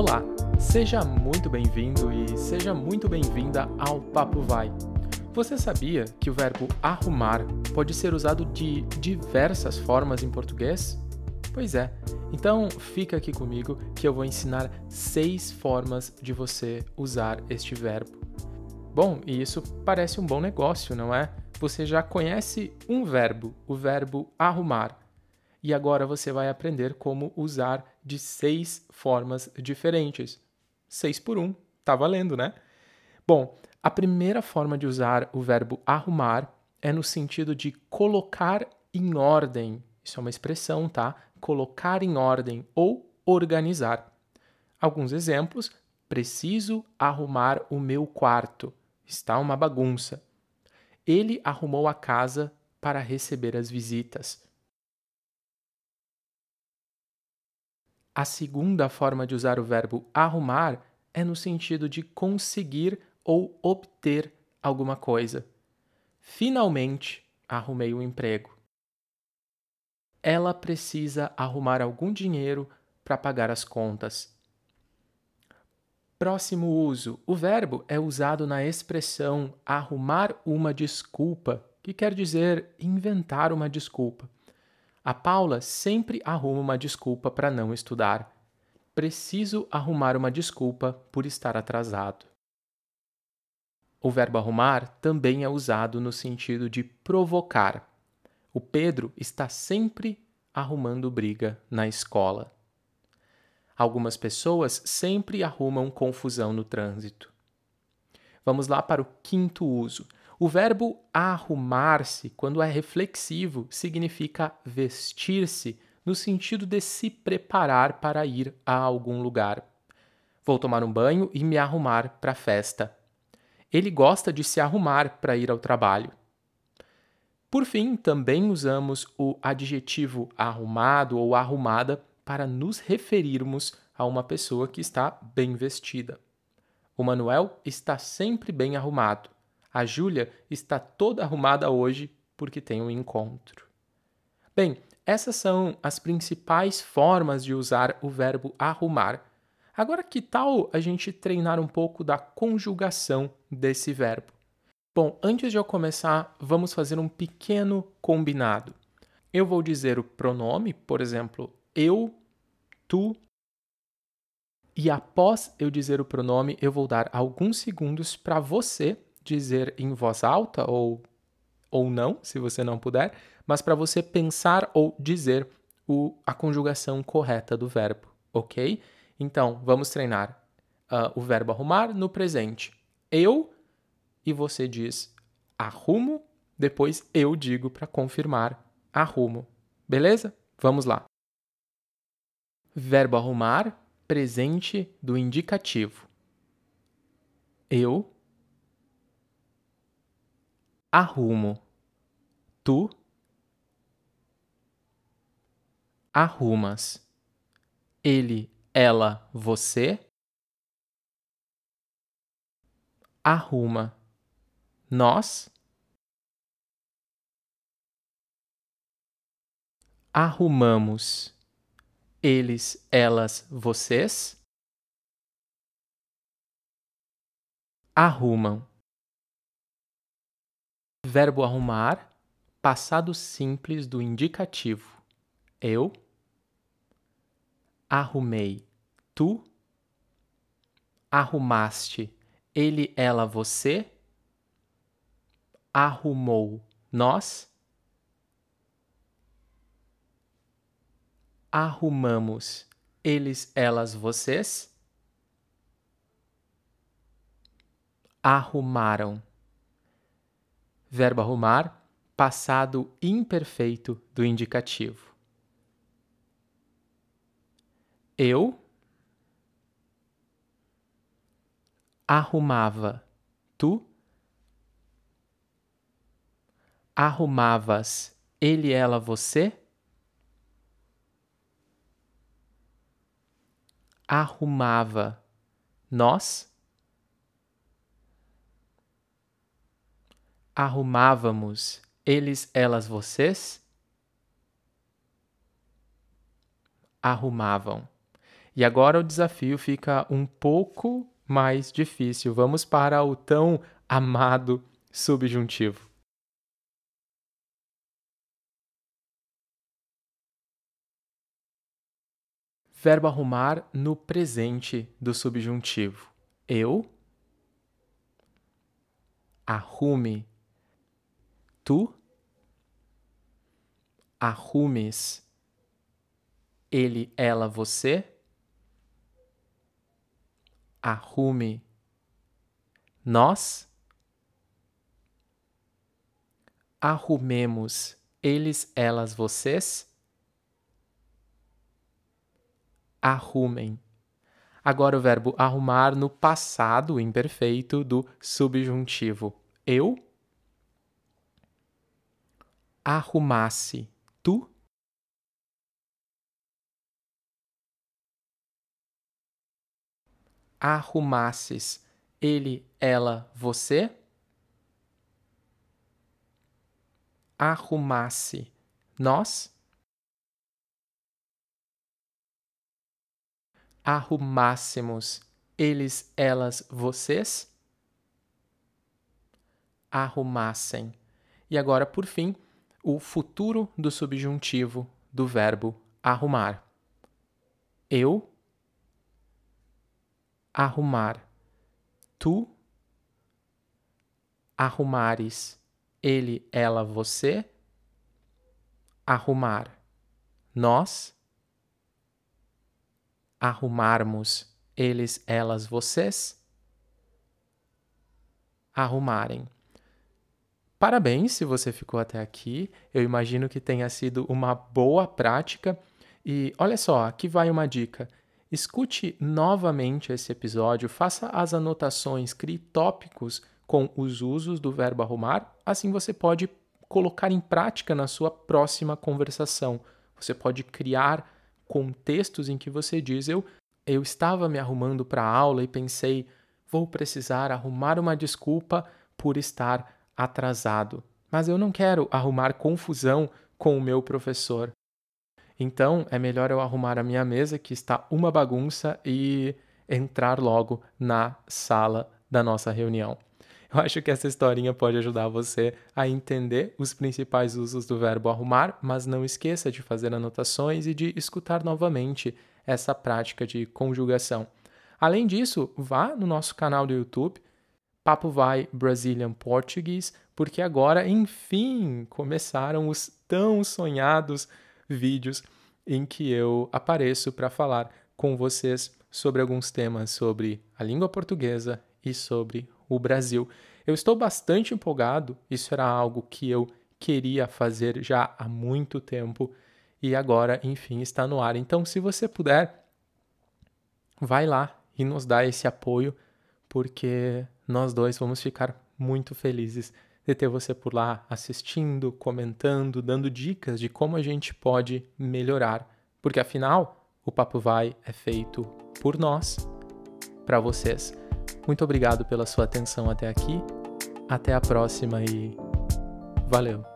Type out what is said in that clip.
Olá, seja muito bem-vindo e seja muito bem-vinda ao Papo Vai. Você sabia que o verbo arrumar pode ser usado de diversas formas em português? Pois é, então fica aqui comigo que eu vou ensinar seis formas de você usar este verbo. Bom, e isso parece um bom negócio, não é? Você já conhece um verbo, o verbo arrumar e agora você vai aprender como usar de seis formas diferentes. Seis por um, tá valendo, né? Bom, a primeira forma de usar o verbo arrumar é no sentido de colocar em ordem. Isso é uma expressão, tá? Colocar em ordem ou organizar. Alguns exemplos: preciso arrumar o meu quarto. Está uma bagunça. Ele arrumou a casa para receber as visitas. A segunda forma de usar o verbo arrumar é no sentido de conseguir ou obter alguma coisa. Finalmente, arrumei um emprego. Ela precisa arrumar algum dinheiro para pagar as contas. Próximo uso: o verbo é usado na expressão arrumar uma desculpa, que quer dizer inventar uma desculpa. A Paula sempre arruma uma desculpa para não estudar. Preciso arrumar uma desculpa por estar atrasado. O verbo arrumar também é usado no sentido de provocar. O Pedro está sempre arrumando briga na escola. Algumas pessoas sempre arrumam confusão no trânsito. Vamos lá para o quinto uso. O verbo arrumar-se, quando é reflexivo, significa vestir-se, no sentido de se preparar para ir a algum lugar. Vou tomar um banho e me arrumar para a festa. Ele gosta de se arrumar para ir ao trabalho. Por fim, também usamos o adjetivo arrumado ou arrumada para nos referirmos a uma pessoa que está bem vestida. O Manuel está sempre bem arrumado. A Júlia está toda arrumada hoje porque tem um encontro. Bem, essas são as principais formas de usar o verbo arrumar. Agora, que tal a gente treinar um pouco da conjugação desse verbo? Bom, antes de eu começar, vamos fazer um pequeno combinado. Eu vou dizer o pronome, por exemplo, eu, tu, e após eu dizer o pronome, eu vou dar alguns segundos para você dizer em voz alta ou, ou não, se você não puder, mas para você pensar ou dizer o, a conjugação correta do verbo, ok? Então, vamos treinar uh, o verbo arrumar no presente. Eu e você diz arrumo, depois eu digo para confirmar arrumo. Beleza? Vamos lá. Verbo arrumar, presente do indicativo. Eu arrumo, tu? Arrumas, ele, ela, você? Arruma, nós? Arrumamos, eles, elas, vocês? Arrumam. Verbo arrumar, passado simples do indicativo. Eu arrumei. Tu arrumaste. Ele, ela, você arrumou. Nós arrumamos. Eles, elas, vocês arrumaram. Verbo arrumar, passado imperfeito do indicativo. Eu arrumava. Tu arrumavas. Ele, ela, você arrumava. Nós arrumávamos eles, elas, vocês? Arrumavam. E agora o desafio fica um pouco mais difícil. Vamos para o tão amado subjuntivo. Verbo arrumar no presente do subjuntivo. Eu arrume. Tu arrumes. Ele, ela, você arrume. Nós arrumemos. Eles, elas, vocês arrumem. Agora o verbo arrumar no passado imperfeito do subjuntivo. Eu arrumasse. Tu arrumasses. Ele, ela, você arrumasse. Nós arrumássemos eles, elas, vocês arrumassem. E agora, por fim, o futuro do subjuntivo do verbo arrumar. Eu arrumar. Tu arrumares. Ele, ela, você arrumar. Nós arrumarmos eles, elas, vocês arrumarem. Parabéns se você ficou até aqui. Eu imagino que tenha sido uma boa prática. E olha só, aqui vai uma dica. Escute novamente esse episódio, faça as anotações, crie tópicos com os usos do verbo arrumar, assim você pode colocar em prática na sua próxima conversação. Você pode criar contextos em que você diz: Eu, eu estava me arrumando para a aula e pensei, vou precisar arrumar uma desculpa por estar atrasado. Mas eu não quero arrumar confusão com o meu professor. Então é melhor eu arrumar a minha mesa, que está uma bagunça, e entrar logo na sala da nossa reunião. Eu acho que essa historinha pode ajudar você a entender os principais usos do verbo arrumar, mas não esqueça de fazer anotações e de escutar novamente essa prática de conjugação. Além disso, vá no nosso canal do YouTube, Papo Vai Brazilian Portuguese, porque agora, enfim, começaram os tão sonhados vídeos em que eu apareço para falar com vocês sobre alguns temas sobre a língua portuguesa e sobre o Brasil. Eu estou bastante empolgado, isso era algo que eu queria fazer já há muito tempo e agora, enfim, está no ar. Então, se você puder, vai lá e nos dá esse apoio, porque nós dois vamos ficar muito felizes de ter você por lá assistindo, comentando, dando dicas de como a gente pode melhorar, porque afinal, o Papo Vai é feito por nós, para vocês. Muito obrigado pela sua atenção até aqui. Até a próxima e valeu!